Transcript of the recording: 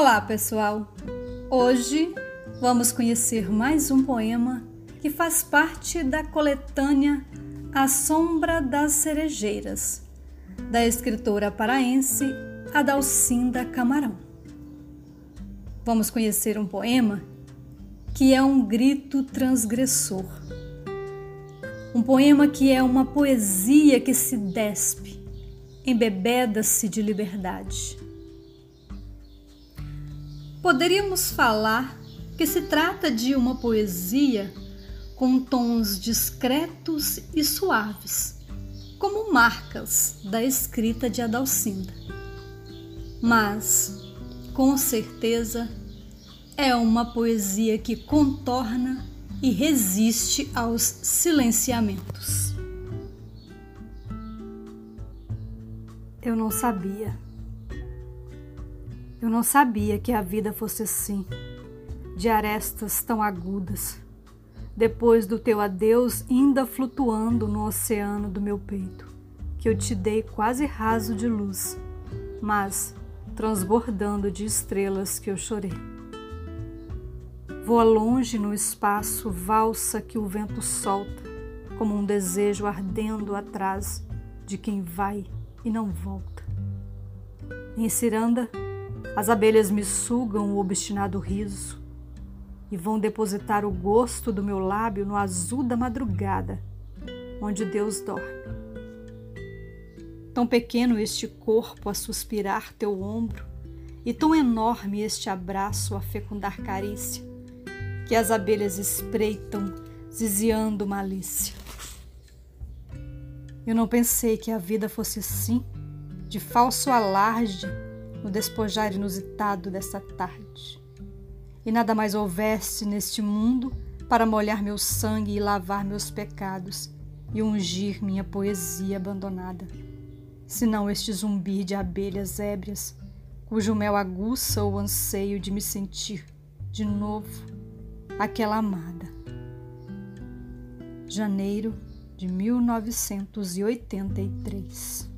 Olá, pessoal! Hoje vamos conhecer mais um poema que faz parte da coletânea A Sombra das Cerejeiras, da escritora paraense Adalcinda Camarão. Vamos conhecer um poema que é um grito transgressor. Um poema que é uma poesia que se despe, embebeda-se de liberdade Poderíamos falar que se trata de uma poesia com tons discretos e suaves, como marcas da escrita de Adalcinda. Mas, com certeza, é uma poesia que contorna e resiste aos silenciamentos. Eu não sabia. Eu não sabia que a vida fosse assim, de arestas tão agudas. Depois do teu adeus, ainda flutuando no oceano do meu peito, que eu te dei quase raso de luz, mas transbordando de estrelas que eu chorei. Voa longe no espaço, valsa que o vento solta, como um desejo ardendo atrás de quem vai e não volta. Em ciranda, as abelhas me sugam o obstinado riso e vão depositar o gosto do meu lábio no azul da madrugada, onde Deus dorme. Tão pequeno este corpo a suspirar teu ombro, e tão enorme este abraço a fecundar carícia, que as abelhas espreitam, ziziando malícia. Eu não pensei que a vida fosse assim, de falso alarde no despojar inusitado dessa tarde. E nada mais houvesse neste mundo para molhar meu sangue e lavar meus pecados e ungir minha poesia abandonada, senão este zumbir de abelhas ébrias, cujo mel aguça o anseio de me sentir de novo aquela amada. Janeiro de 1983